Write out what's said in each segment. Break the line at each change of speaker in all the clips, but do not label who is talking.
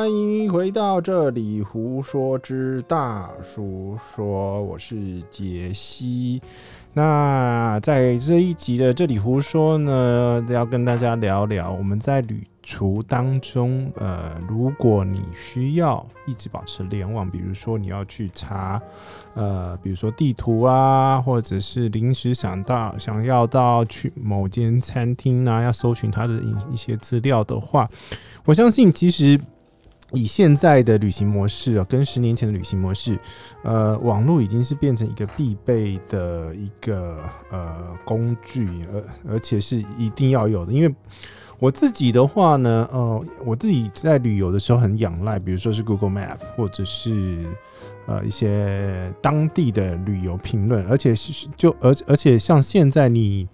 欢迎回到这里胡说之大叔说，我是杰西。那在这一集的这里胡说呢，要跟大家聊聊我们在旅途当中，呃，如果你需要一直保持联网，比如说你要去查，呃，比如说地图啊，或者是临时想到想要到去某间餐厅啊，要搜寻它的一一些资料的话，我相信其实。以现在的旅行模式啊，跟十年前的旅行模式，呃，网络已经是变成一个必备的一个呃工具，而而且是一定要有的。因为我自己的话呢，呃，我自己在旅游的时候很仰赖，比如说是 Google Map，或者是呃一些当地的旅游评论，而且是就而而且像现在你，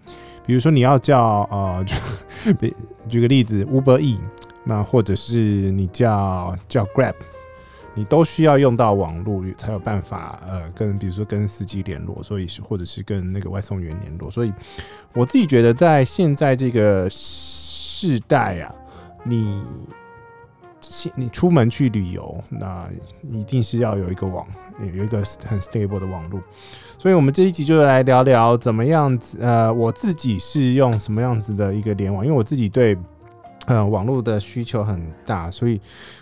比如说你要叫呃，举 举个例子，Uber E。那或者是你叫叫 Grab，你都需要用到网络才有办法呃跟比如说跟司机联络，所以是或者是跟那个外送员联络。所以我自己觉得在现在这个世代啊，你你出门去旅游，那一定是要有一个网，有一个很 stable 的网络。所以我们这一集就来聊聊怎么样子呃，我自己是用什么样子的一个联网，因为我自己对。呃，网络的需求很大，所以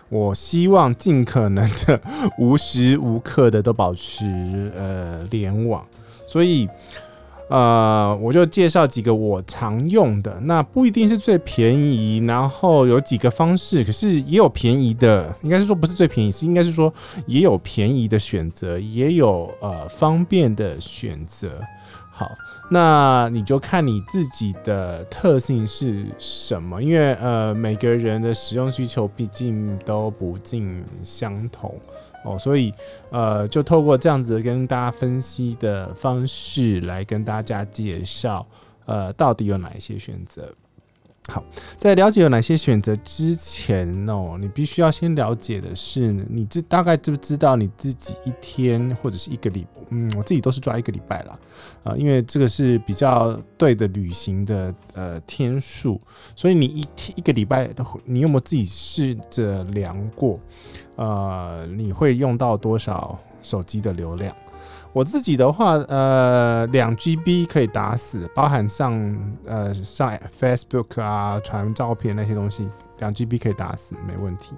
我希望尽可能的无时无刻的都保持呃联网，所以呃我就介绍几个我常用的，那不一定是最便宜，然后有几个方式，可是也有便宜的，应该是说不是最便宜，是应该是说也有便宜的选择，也有呃方便的选择。好，那你就看你自己的特性是什么，因为呃每个人的使用需求毕竟都不尽相同哦，所以呃就透过这样子跟大家分析的方式来跟大家介绍，呃到底有哪一些选择。好，在了解有哪些选择之前哦，你必须要先了解的是，你知大概知不知道你自己一天或者是一个礼，嗯，我自己都是抓一个礼拜啦，啊、因为这个是比较对的旅行的呃天数，所以你一天一个礼拜的，你有没有自己试着量过？呃，你会用到多少手机的流量？我自己的话，呃，两 GB 可以打死，包含上呃上 Facebook 啊、传照片那些东西，两 GB 可以打死，没问题。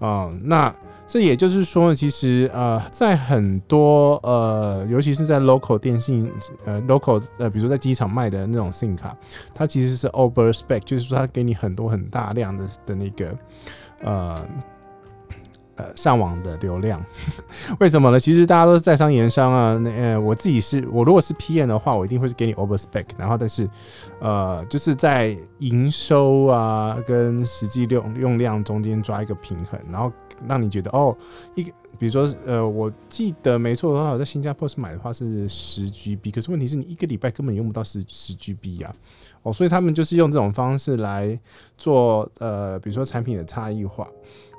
啊、那这也就是说，其实呃，在很多呃，尤其是在 local 电信呃 local 呃，比如说在机场卖的那种 SIM 卡，它其实是 over spec，就是说它给你很多很大量的的那个呃。呃，上网的流量，为什么呢？其实大家都是在商言商啊。那呃，我自己是我如果是 PM 的话，我一定会是给你 over spec，然后但是呃，就是在营收啊跟实际用用量中间抓一个平衡，然后让你觉得哦，一个比如说呃，我记得没错的话，我在新加坡是买的话是十 GB，可是问题是你一个礼拜根本用不到十十 GB 啊。哦，所以他们就是用这种方式来做呃，比如说产品的差异化。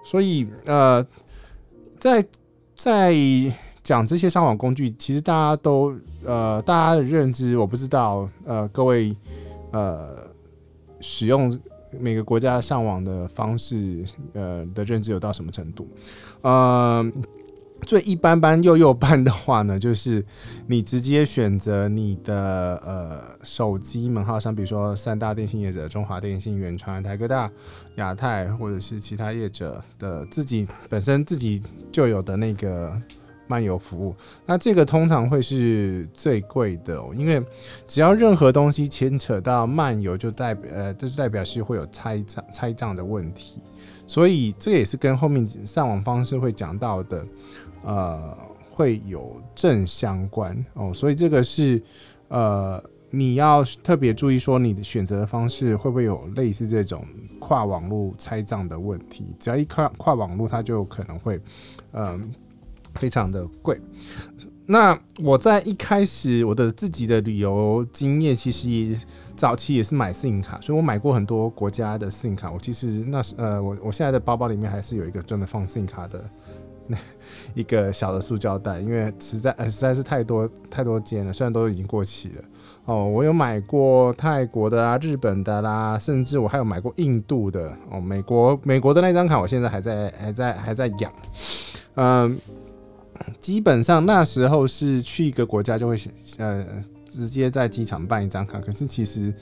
所以，呃，在在讲这些上网工具，其实大家都呃，大家的认知我不知道，呃，各位呃，使用每个国家上网的方式，呃的认知有到什么程度？呃。最一般般、幼幼班的话呢，就是你直接选择你的呃手机门号上，比如说三大电信业者：中华电信、远传、台哥大、亚太，或者是其他业者的自己本身自己就有的那个漫游服务。那这个通常会是最贵的，因为只要任何东西牵扯到漫游，就代表呃，就是代表是会有拆账拆账的问题。所以这也是跟后面上网方式会讲到的。呃，会有正相关哦，所以这个是呃，你要特别注意说你的选择的方式会不会有类似这种跨网络拆账的问题？只要一跨跨网络，它就可能会嗯、非常的贵。那我在一开始我的自己的旅游经验，其实早期也是买 SIM 卡，所以我买过很多国家的 SIM 卡。我其实那时呃，我我现在的包包里面还是有一个专门放 SIM 卡的。那 一个小的塑胶袋，因为实在呃实在是太多太多间了，虽然都已经过期了。哦，我有买过泰国的啦、日本的啦，甚至我还有买过印度的。哦，美国美国的那张卡，我现在还在还在还在养。嗯，基本上那时候是去一个国家就会呃直接在机场办一张卡，可是其实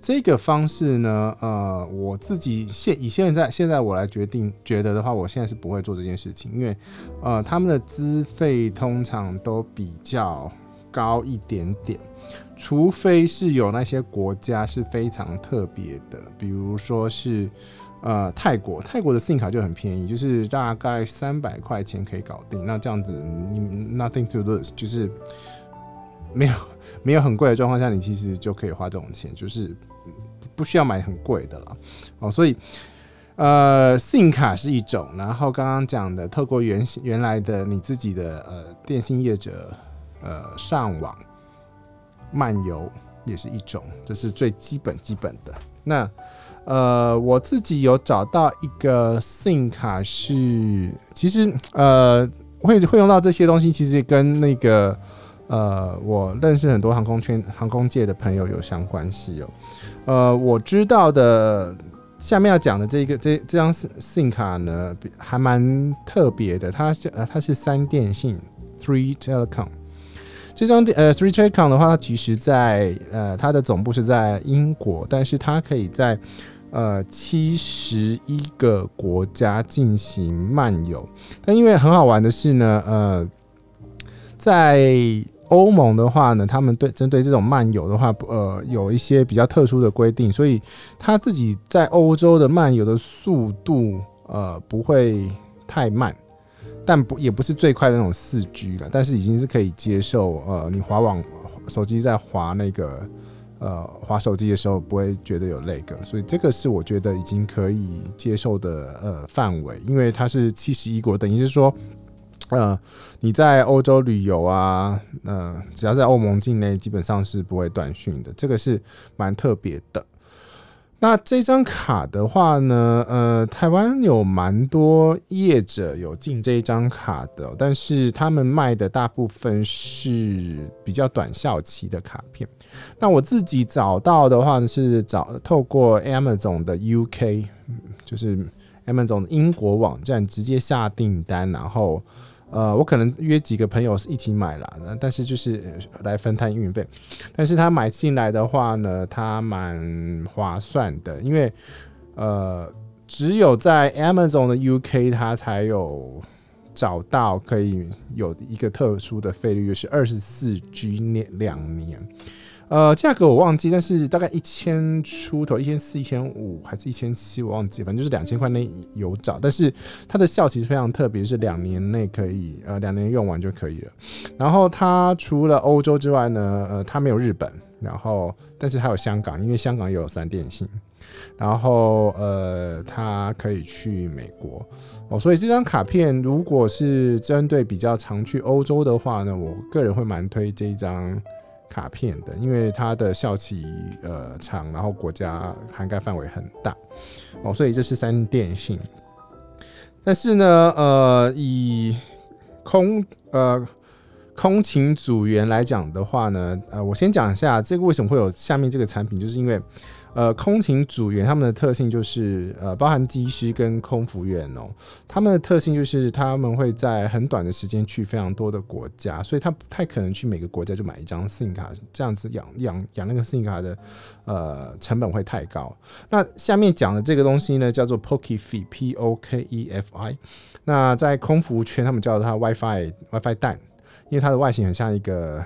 这个方式呢，呃，我自己现以现在现在我来决定觉得的话，我现在是不会做这件事情，因为呃他们的资费通常都比较高一点点。除非是有那些国家是非常特别的，比如说是呃泰国，泰国的 SIM 卡就很便宜，就是大概三百块钱可以搞定。那这样子 nothing to lose，就是没有 没有很贵的状况下，你其实就可以花这种钱，就是不需要买很贵的了哦。所以呃 SIM 卡是一种，然后刚刚讲的透过原原来的你自己的呃电信业者呃上网。漫游也是一种，这是最基本基本的。那呃，我自己有找到一个 SIM 卡是，其实呃会会用到这些东西，其实跟那个呃我认识很多航空圈、航空界的朋友有相关系哦。呃，我知道的下面要讲的这个这这张信信卡呢，还蛮特别的，它是呃它是三电信 Three Telecom。这张呃，Three Telecom 的话，它其实在呃，它的总部是在英国，但是它可以在呃七十一个国家进行漫游。但因为很好玩的是呢，呃，在欧盟的话呢，他们对针对这种漫游的话，呃，有一些比较特殊的规定，所以他自己在欧洲的漫游的速度呃不会太慢。但不也不是最快的那种四 G 了，但是已经是可以接受。呃，你滑网手机在滑那个呃滑手机的时候，不会觉得有 lag，所以这个是我觉得已经可以接受的呃范围，因为它是七十一国，等于是说，呃，你在欧洲旅游啊，呃，只要在欧盟境内，基本上是不会断讯的，这个是蛮特别的。那这张卡的话呢，呃，台湾有蛮多业者有进这一张卡的，但是他们卖的大部分是比较短效期的卡片。那我自己找到的话呢，是找透过 Amazon 的 UK，就是 Amazon 英国网站直接下订单，然后。呃，我可能约几个朋友一起买了，但是就是来分摊运费。但是他买进来的话呢，他蛮划算的，因为呃，只有在 Amazon 的 UK 他才有找到可以有一个特殊的费率，就是二十四 G 年两年。呃，价格我忘记，但是大概一千出头，一千四、一千五还是一千七，我忘记，反正就是两千块内有找。但是它的效期是非常特别，是两年内可以，呃，两年用完就可以了。然后它除了欧洲之外呢，呃，它没有日本，然后但是它有香港，因为香港也有三电信。然后呃，它可以去美国哦，所以这张卡片如果是针对比较常去欧洲的话呢，我个人会蛮推这一张。卡片的，因为它的效期呃长，然后国家涵盖范围很大哦，所以这是三电信。但是呢，呃，以空呃空勤组员来讲的话呢，呃，我先讲一下这个为什么会有下面这个产品，就是因为。呃，空勤组员他们的特性就是，呃，包含机师跟空服员哦，他们的特性就是他们会在很短的时间去非常多的国家，所以他不太可能去每个国家就买一张 SIM 卡，这样子养养养那个 SIM 卡的呃成本会太高。那下面讲的这个东西呢，叫做 Pokefi，P O K E F I。那在空服圈，他们叫它 WiFi WiFi 蛋，因为它的外形很像一个。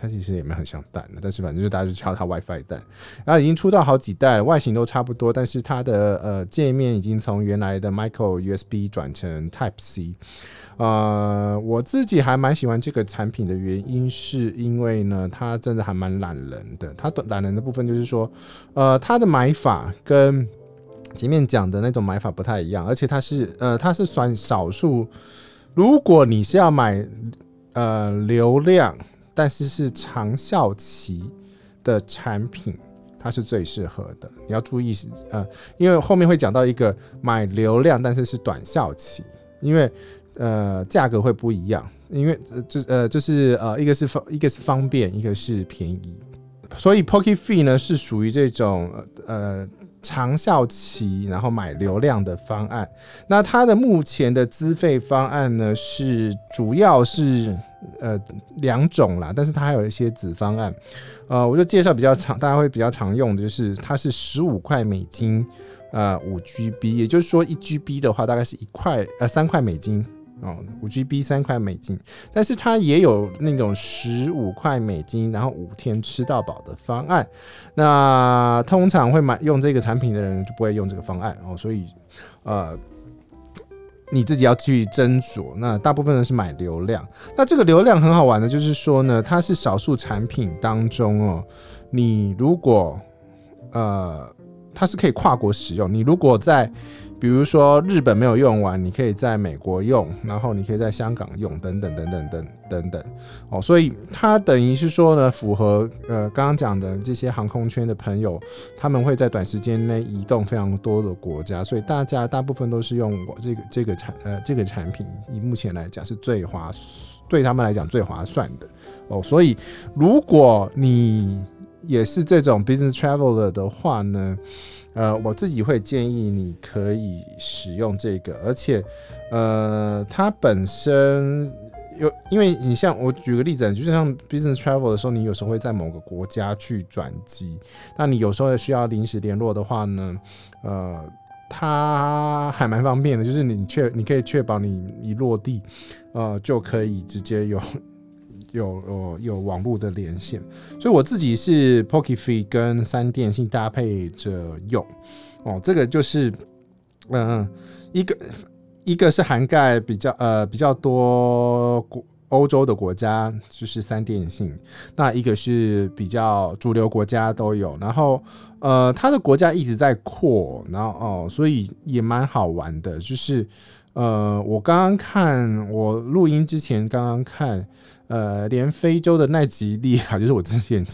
它其实也没很像蛋的，但是反正就大家就叫它 WiFi 蛋，然后已经出到好几代，外形都差不多，但是它的呃界面已经从原来的 Micro USB 转成 Type C。呃，我自己还蛮喜欢这个产品的原因，是因为呢，它真的还蛮懒人的。它懒人的部分就是说，呃，它的买法跟前面讲的那种买法不太一样，而且它是呃，它是算少数，如果你是要买呃流量。但是是长效期的产品，它是最适合的。你要注意，呃，因为后面会讲到一个买流量，但是是短效期。因为呃价格会不一样，因为就呃就是呃一个是方一个是方便，一个是便宜，所以 Pocket Fee 呢是属于这种呃。长效期，然后买流量的方案。那它的目前的资费方案呢，是主要是呃两种啦，但是它还有一些子方案。呃，我就介绍比较常，大家会比较常用的就是它是十五块美金，呃五 GB，也就是说一 GB 的话大概是一块呃三块美金。哦，五 GB 三块美金，但是它也有那种十五块美金，然后五天吃到饱的方案。那通常会买用这个产品的人就不会用这个方案哦，所以呃，你自己要去斟酌。那大部分人是买流量。那这个流量很好玩的，就是说呢，它是少数产品当中哦，你如果呃，它是可以跨国使用。你如果在比如说日本没有用完，你可以在美国用，然后你可以在香港用，等等等。等等等等哦，所以它等于是说呢，符合呃刚刚讲的这些航空圈的朋友，他们会在短时间内移动非常多的国家，所以大家大部分都是用我这个这个产呃这个产品，以目前来讲是最划对他们来讲最划算的。哦，所以如果你也是这种 business traveler 的话呢，呃，我自己会建议你可以使用这个，而且，呃，它本身有，因为你像我举个例子，就像 business travel 的时候，你有时候会在某个国家去转机，那你有时候需要临时联络的话呢，呃，它还蛮方便的，就是你确你可以确保你一落地，呃，就可以直接有。有有有网络的连线，所以我自己是 p o k e f e e 跟三电信搭配着用哦。这个就是嗯、一个一个是涵盖比较呃比较多国欧洲的国家，就是三电信；那一个是比较主流国家都有。然后呃，它的国家一直在扩，然后哦，所以也蛮好玩的。就是呃，我刚刚看我录音之前刚刚看。呃，连非洲的奈吉利亚，就是我之前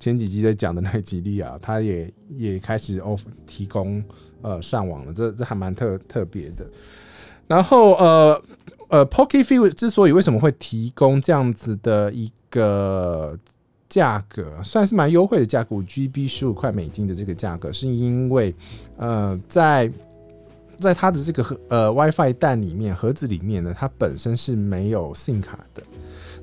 前几集在讲的奈吉利亚，它也也开始 off 提供呃上网了，这这还蛮特特别的。然后呃呃，Pocket Free 之所以为什么会提供这样子的一个价格，算是蛮优惠的价格，五 GB 十五块美金的这个价格，是因为呃在在它的这个盒呃 WiFi 蛋里面盒子里面呢，它本身是没有 SIM 卡的。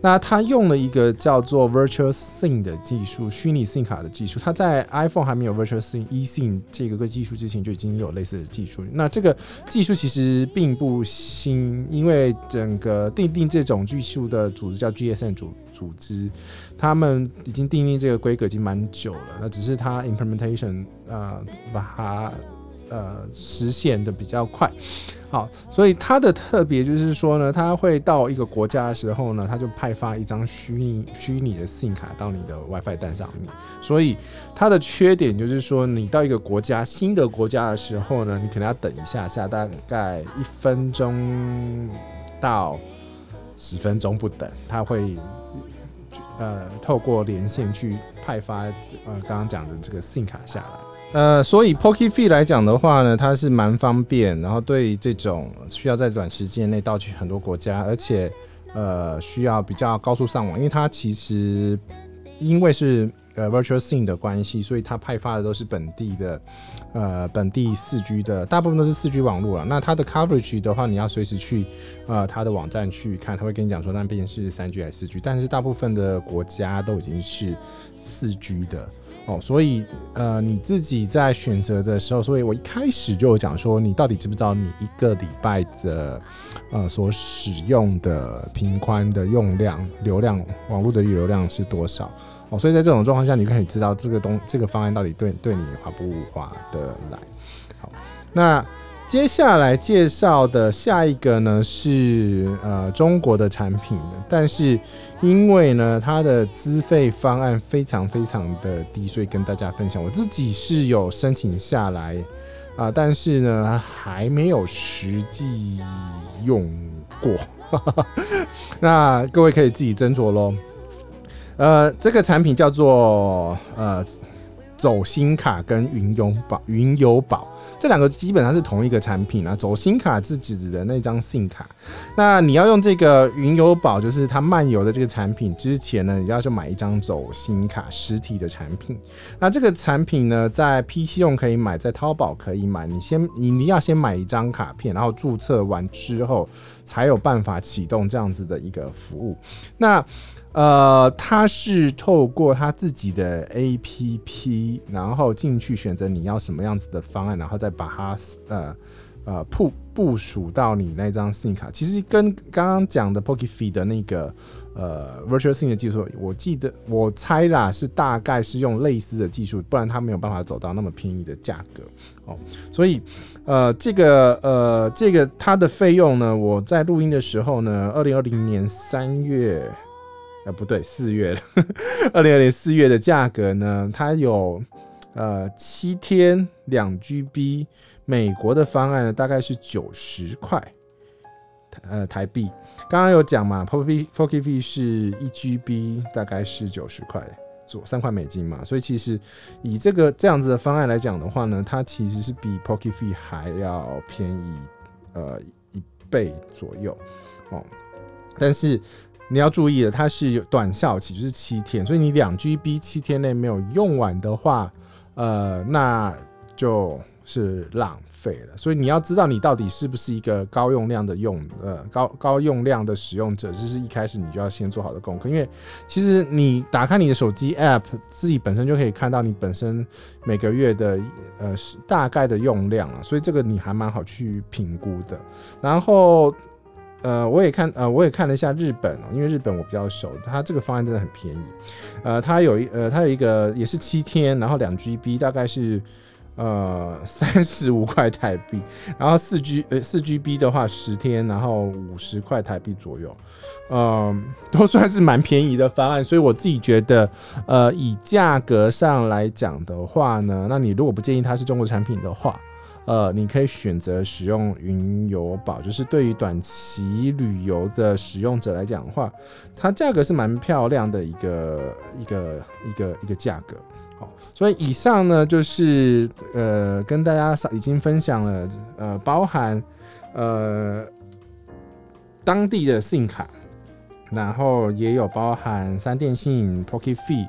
那它用了一个叫做 Virtual SIM 的技术，虚拟 SIM 卡的技术。它在 iPhone 还没有 Virtual SIM eSIM 这个个技术之前，就已经有类似的技术。那这个技术其实并不新，因为整个订定这种技术的组织叫 GSM 组组织，他们已经订定这个规格已经蛮久了。那只是它 implementation 呃把它。呃，实现的比较快，好，所以它的特别就是说呢，它会到一个国家的时候呢，它就派发一张虚拟虚拟的 SIM 卡到你的 WiFi 蛋上面。所以它的缺点就是说，你到一个国家新的国家的时候呢，你可能要等一下下，大概一分钟到十分钟不等，它会呃透过连线去派发呃刚刚讲的这个 SIM 卡下来。呃，所以 Pocket Free 来讲的话呢，它是蛮方便，然后对这种需要在短时间内到去很多国家，而且呃需要比较高速上网，因为它其实因为是呃 Virtual SIM 的关系，所以它派发的都是本地的呃本地四 G 的，大部分都是四 G 网络了。那它的 coverage 的话，你要随时去呃它的网站去看，它会跟你讲说那边是三 G 还是四 G，但是大部分的国家都已经是四 G 的。哦，所以呃，你自己在选择的时候，所以我一开始就有讲说，你到底知不知道你一个礼拜的呃所使用的频宽的用量、流量、网络的流量是多少？哦，所以在这种状况下，你可以知道这个东这个方案到底对对你划不划得来。好，那。接下来介绍的下一个呢是呃中国的产品，但是因为呢它的资费方案非常非常的低，所以跟大家分享。我自己是有申请下来啊、但是呢还没有实际用过。那各位可以自己斟酌喽。呃，这个产品叫做呃。走心卡跟云游宝，云游宝这两个基本上是同一个产品啊。走心卡是指的那张信卡，那你要用这个云游宝，就是它漫游的这个产品之前呢，你要去买一张走心卡实体的产品。那这个产品呢，在 PC 用可以买，在淘宝可以买。你先你你要先买一张卡片，然后注册完之后才有办法启动这样子的一个服务。那呃，他是透过他自己的 APP，然后进去选择你要什么样子的方案，然后再把它呃呃部部署到你那张 SIM 卡。其实跟刚刚讲的 Pocket 的那个呃 Virtual SIM 的技术，我记得我猜啦，是大概是用类似的技术，不然它没有办法走到那么便宜的价格哦。所以呃，这个呃这个它的费用呢，我在录音的时候呢，二零二零年三月。呃，不对，四月了，二零二零四月的价格呢？它有呃七天两 GB，美国的方案呢大概是九十块，呃台币。刚刚有讲嘛，Pocket Pocket 是一 GB，大概是九十块左三块美金嘛。所以其实以这个这样子的方案来讲的话呢，它其实是比 Pocket 还要便宜呃一倍左右哦，但是。你要注意的，它是有短效期，就是七天，所以你两 GB 七天内没有用完的话，呃，那就是浪费了。所以你要知道，你到底是不是一个高用量的用，呃，高高用量的使用者，这是一开始你就要先做好的功课。因为其实你打开你的手机 App，自己本身就可以看到你本身每个月的呃大概的用量啊，所以这个你还蛮好去评估的。然后。呃，我也看，呃，我也看了一下日本哦，因为日本我比较熟，它这个方案真的很便宜。呃，它有一，呃，它有一个也是七天，然后两 GB，大概是呃三十五块台币，然后四 G，呃四 GB 的话十天，然后五十块台币左右，嗯、呃，都算是蛮便宜的方案。所以我自己觉得，呃，以价格上来讲的话呢，那你如果不建议它是中国产品的话。呃，你可以选择使用云游宝，就是对于短期旅游的使用者来讲的话，它价格是蛮漂亮的一个一个一个一个价格。所以以上呢就是呃跟大家已经分享了呃包含呃当地的 SIM 卡，然后也有包含三电信 Pocket Fee。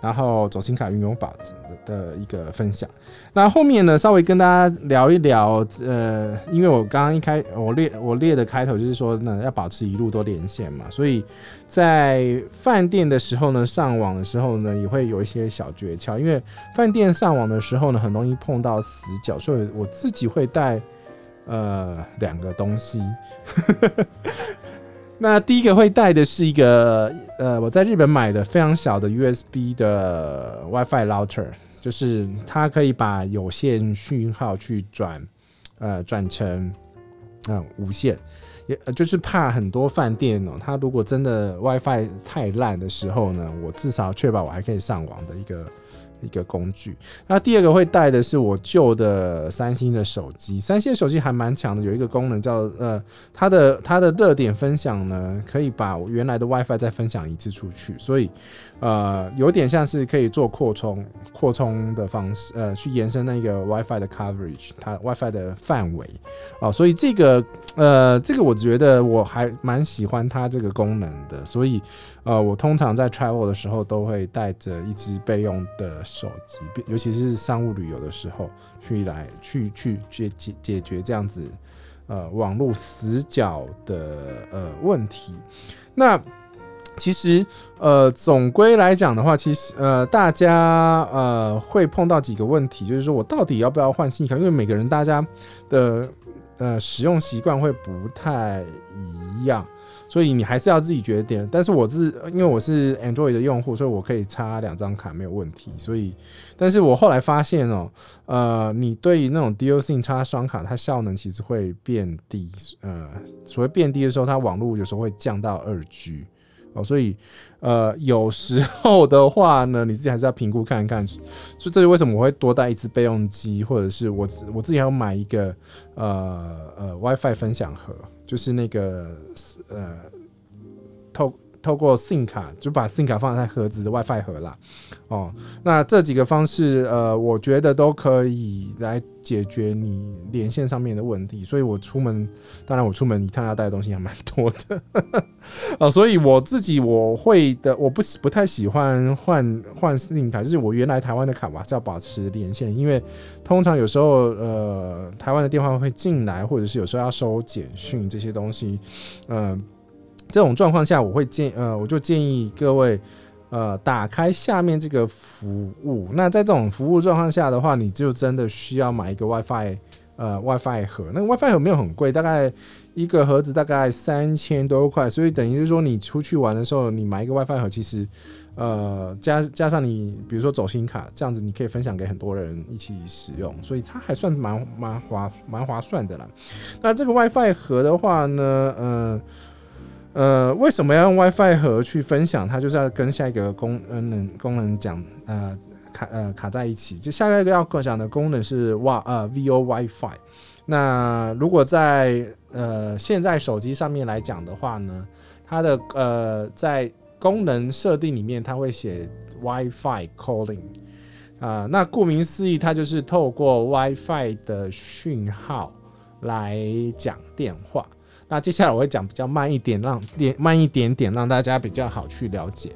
然后走心卡云游宝子的一个分享，那后面呢，稍微跟大家聊一聊，呃，因为我刚刚一开我列我列的开头就是说呢，要保持一路都连线嘛，所以在饭店的时候呢，上网的时候呢，也会有一些小诀窍，因为饭店上网的时候呢，很容易碰到死角，所以我自己会带呃两个东西。那第一个会带的是一个，呃，我在日本买的非常小的 USB 的 WiFi router，就是它可以把有线讯号去转，呃，转成，嗯，无线，也就是怕很多饭店哦，它如果真的 WiFi 太烂的时候呢，我至少确保我还可以上网的一个。一个工具。那第二个会带的是我旧的三星的手机，三星的手机还蛮强的，有一个功能叫呃，它的它的热点分享呢，可以把原来的 WiFi 再分享一次出去，所以呃，有点像是可以做扩充扩充的方式，呃，去延伸那个 WiFi 的 coverage，它 WiFi 的范围啊，所以这个呃，这个我觉得我还蛮喜欢它这个功能的，所以呃，我通常在 travel 的时候都会带着一支备用的。手机，尤其是商务旅游的时候，去来去去解解解决这样子呃网络死角的呃问题。那其实呃总归来讲的话，其实呃大家呃会碰到几个问题，就是说我到底要不要换信用卡？因为每个人大家的呃使用习惯会不太一样。所以你还是要自己决定，但是我是因为我是 Android 的用户，所以我可以插两张卡没有问题。所以，但是我后来发现哦，呃，你对于那种 Dual SIM 插双卡，它效能其实会变低。呃，所谓变低的时候，它网络有时候会降到二 G 哦。所以，呃，有时候的话呢，你自己还是要评估看一看。所以这是为什么我会多带一只备用机，或者是我我自己还要买一个呃呃 WiFi 分享盒。就是那个呃，透透过 SIM 卡，就把 SIM 卡放在盒子的 WiFi 盒啦。哦，那这几个方式，呃，我觉得都可以来解决你连线上面的问题。所以我出门，当然我出门一趟要带的东西还蛮多的。哦，所以我自己我会的，我不不太喜欢换换 SIM 卡，就是我原来台湾的卡，吧是要保持连线，因为通常有时候，呃，台湾的电话会进来，或者是有时候要收简讯这些东西，嗯、这种状况下，我会建呃，我就建议各位呃，打开下面这个服务。那在这种服务状况下的话，你就真的需要买一个 WiFi 呃 WiFi 盒。那个 WiFi 盒没有很贵，大概一个盒子大概三千多块。所以等于就是说，你出去玩的时候，你买一个 WiFi 盒，其实呃加加上你比如说走心卡这样子，你可以分享给很多人一起使用，所以它还算蛮蛮划蛮划算的啦。那这个 WiFi 盒的话呢，呃。呃，为什么要用 WiFi 盒去分享？它就是要跟下一个功能功能讲呃卡呃卡在一起。就下一个要讲的功能是哇呃 VO WiFi。那如果在呃现在手机上面来讲的话呢，它的呃在功能设定里面，它会写 WiFi calling 啊、那顾名思义，它就是透过 WiFi 的讯号来讲电话。那接下来我会讲比较慢一点，让点慢一点点，让大家比较好去了解。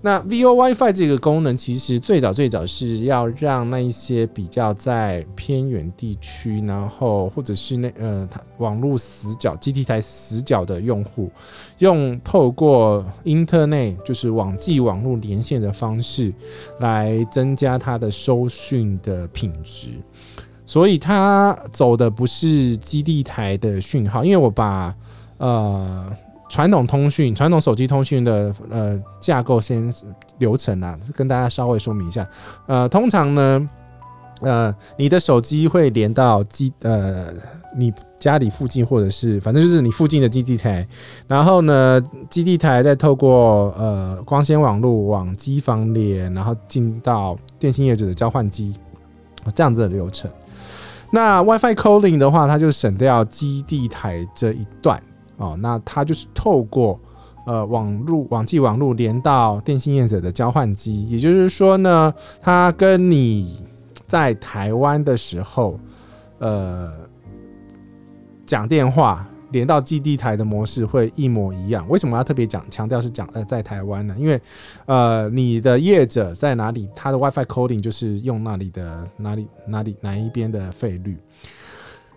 那 VO WiFi 这个功能，其实最早最早是要让那一些比较在偏远地区，然后或者是那呃网络死角、基地台死角的用户，用透过 Internet 就是网际网络连线的方式，来增加它的收讯的品质。所以它走的不是基地台的讯号，因为我把呃传统通讯、传统手机通讯的呃架构先流程啊，跟大家稍微说明一下。呃，通常呢，呃，你的手机会连到基呃你家里附近，或者是反正就是你附近的基地台，然后呢，基地台再透过呃光纤网络往机房连，然后进到电信业者的交换机，这样子的流程。那 WiFi calling 的话，它就省掉基地台这一段哦。那它就是透过呃网路网际网络连到电信业者的交换机，也就是说呢，它跟你在台湾的时候呃讲电话。连到基地台的模式会一模一样。为什么要特别讲强调是讲呃在台湾呢？因为呃你的业者在哪里，他的 WiFi coding 就是用那里的哪里哪里哪一边的费率。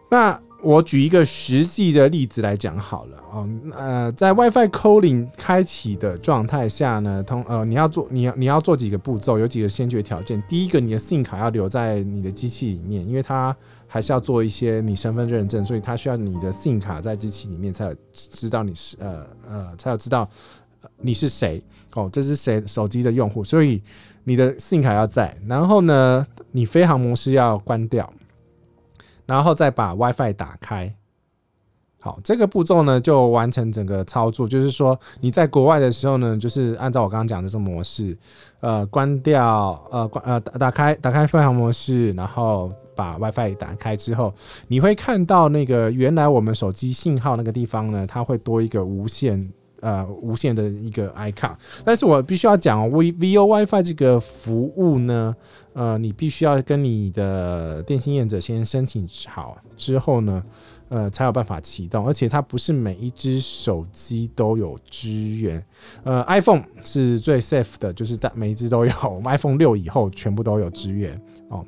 那我举一个实际的例子来讲好了哦。呃，在 WiFi calling 开启的状态下呢，通呃你要做你要你要做几个步骤，有几个先决条件。第一个，你的 SIM 卡要留在你的机器里面，因为它。还是要做一些你身份认证，所以它需要你的 SIM 卡在机器里面才有知道你是呃呃才有知道你是谁哦，这是谁手机的用户，所以你的 SIM 卡要在，然后呢，你飞航模式要关掉，然后再把 WiFi 打开。好，这个步骤呢就完成整个操作，就是说你在国外的时候呢，就是按照我刚刚讲的这个模式，呃，关掉呃关呃打打开打开飞航模式，然后。把 WiFi 打开之后，你会看到那个原来我们手机信号那个地方呢，它会多一个无线呃无线的一个 icon。但是我必须要讲，V VO WiFi 这个服务呢，呃，你必须要跟你的电信业者先申请好之后呢，呃，才有办法启动。而且它不是每一只手机都有支援，呃，iPhone 是最 safe 的，就是大每一只都有，iPhone 六以后全部都有支援。哦，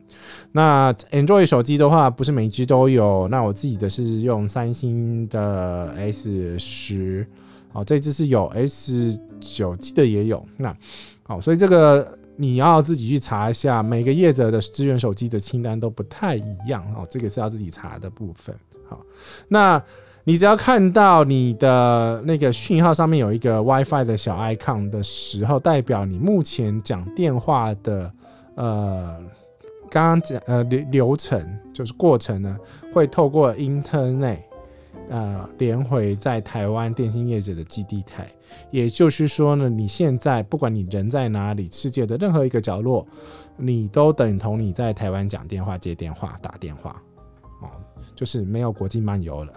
那 Android 手机的话，不是每一只都有。那我自己的是用三星的 S 十，哦，这只是有 S 九 G 的也有。那好，所以这个你要自己去查一下，每个业者的支援手机的清单都不太一样哦，这个是要自己查的部分。好，那你只要看到你的那个讯号上面有一个 WiFi 的小 icon 的时候，代表你目前讲电话的呃。刚刚讲呃流流程就是过程呢，会透过 Internet 呃连回在台湾电信业者的基地台，也就是说呢，你现在不管你人在哪里，世界的任何一个角落，你都等同你在台湾讲电话、接电话、打电话，哦，就是没有国际漫游了。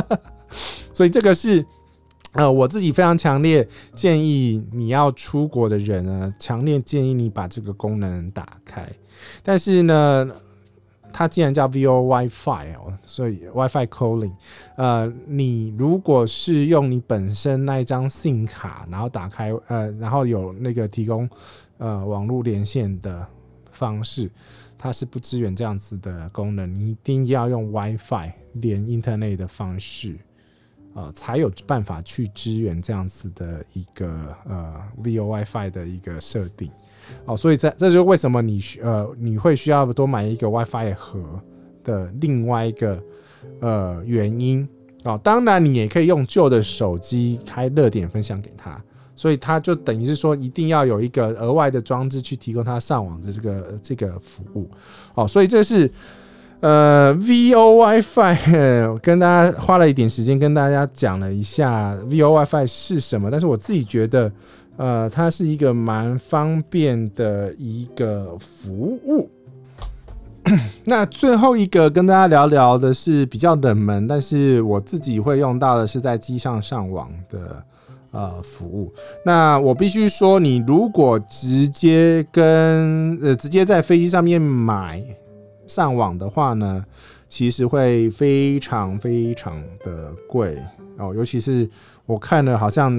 所以这个是呃，我自己非常强烈建议你要出国的人呢，强烈建议你把这个功能打开。但是呢，它既然叫 VoWiFi 哦，所以 WiFi calling，呃，你如果是用你本身那一张 SIM 卡，然后打开，呃，然后有那个提供呃网络连线的方式，它是不支援这样子的功能，你一定要用 WiFi 连 Internet 的方式。呃，才有办法去支援这样子的一个呃 VoWiFi 的一个设定哦，所以这这就是为什么你需呃你会需要多买一个 WiFi 盒的另外一个呃原因哦。当然，你也可以用旧的手机开热点分享给他，所以他就等于是说一定要有一个额外的装置去提供他上网的这个这个服务哦，所以这是。呃，VoWiFi 跟大家花了一点时间跟大家讲了一下 VoWiFi 是什么，但是我自己觉得，呃，它是一个蛮方便的一个服务。那最后一个跟大家聊聊的是比较冷门，但是我自己会用到的是在机上上网的呃服务。那我必须说，你如果直接跟呃直接在飞机上面买。上网的话呢，其实会非常非常的贵哦，尤其是我看了，好像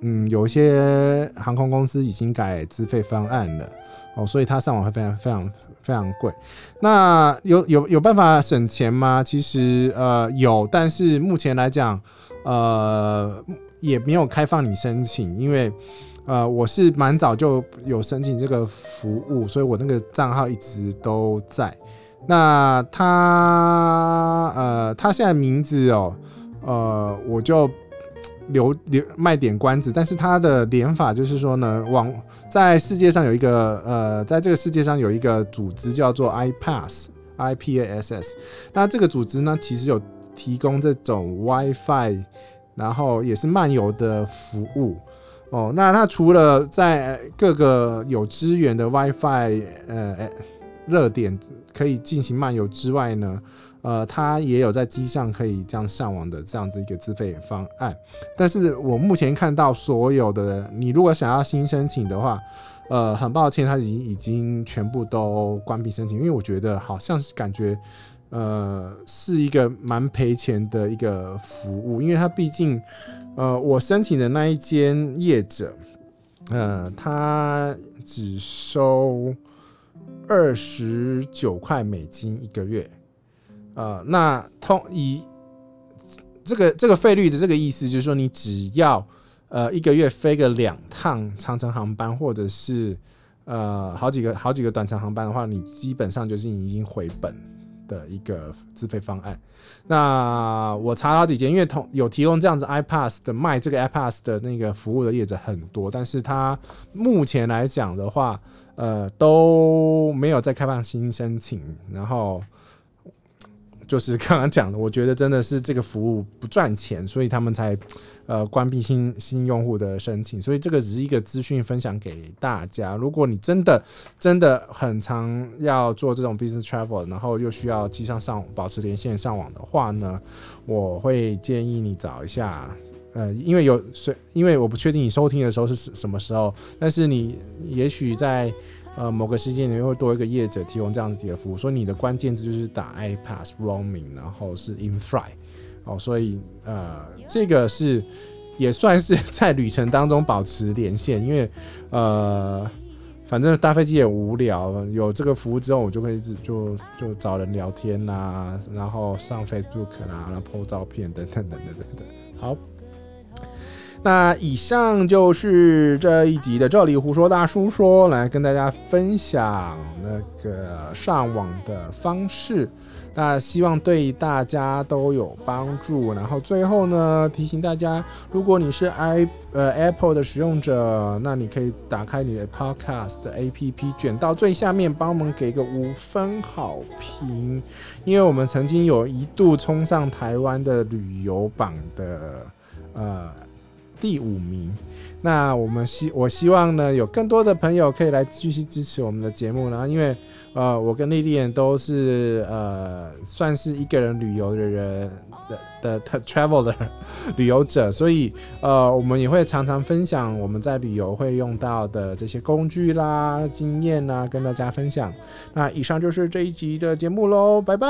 嗯，有一些航空公司已经改资费方案了哦，所以它上网会非常非常非常贵。那有有有办法省钱吗？其实呃有，但是目前来讲呃也没有开放你申请，因为呃我是蛮早就有申请这个服务，所以我那个账号一直都在。那他呃，他现在名字哦，呃，我就留留卖点关子。但是他的连法就是说呢，往在世界上有一个呃，在这个世界上有一个组织叫做 iPass，I P A S S。那这个组织呢，其实有提供这种 WiFi，然后也是漫游的服务哦。那它除了在各个有资源的 WiFi，呃。热点可以进行漫游之外呢，呃，它也有在机上可以这样上网的这样子一个资费方案。但是我目前看到所有的，你如果想要新申请的话，呃，很抱歉，它已经已经全部都关闭申请，因为我觉得好像是感觉，呃，是一个蛮赔钱的一个服务，因为它毕竟，呃，我申请的那一间业者，呃，他只收。二十九块美金一个月，呃，那通以这个这个费率的这个意思，就是说你只要呃一个月飞个两趟长程航班，或者是呃好几个好几个短程航班的话，你基本上就是已经回本的一个自费方案。那我查了好几间，因为同有提供这样子 iPass 的卖这个 iPass 的那个服务的业者很多，但是它目前来讲的话。呃，都没有再开放新申请，然后就是刚刚讲的，我觉得真的是这个服务不赚钱，所以他们才呃关闭新新用户的申请。所以这个只是一个资讯分享给大家。如果你真的真的很常要做这种 business travel，然后又需要机上上保持连线上网的话呢，我会建议你找一下。呃，因为有，所因为我不确定你收听的时候是什么时候，但是你也许在呃某个时间你会多一个业者提供这样子的服务，所以你的关键字就是打 iPass roaming，然后是 in flight 哦，所以呃这个是也算是在旅程当中保持连线，因为呃反正搭飞机也无聊，有这个服务之后，我就可以就就找人聊天呐、啊，然后上 Facebook 啦，然后 po 照片等等等等等等，好。那以上就是这一集的这里胡说大叔说，来跟大家分享那个上网的方式。那希望对大家都有帮助。然后最后呢，提醒大家，如果你是 i 呃 Apple 的使用者，那你可以打开你的 Podcast 的 APP，卷到最下面，帮我们给个五分好评，因为我们曾经有一度冲上台湾的旅游榜的呃。第五名。那我们希我希望呢，有更多的朋友可以来继续支持我们的节目，然后因为呃，我跟莉莉安都是呃，算是一个人旅游的人的的，travel 的 旅游者，所以呃，我们也会常常分享我们在旅游会用到的这些工具啦、经验啦，跟大家分享。那以上就是这一集的节目喽，拜拜。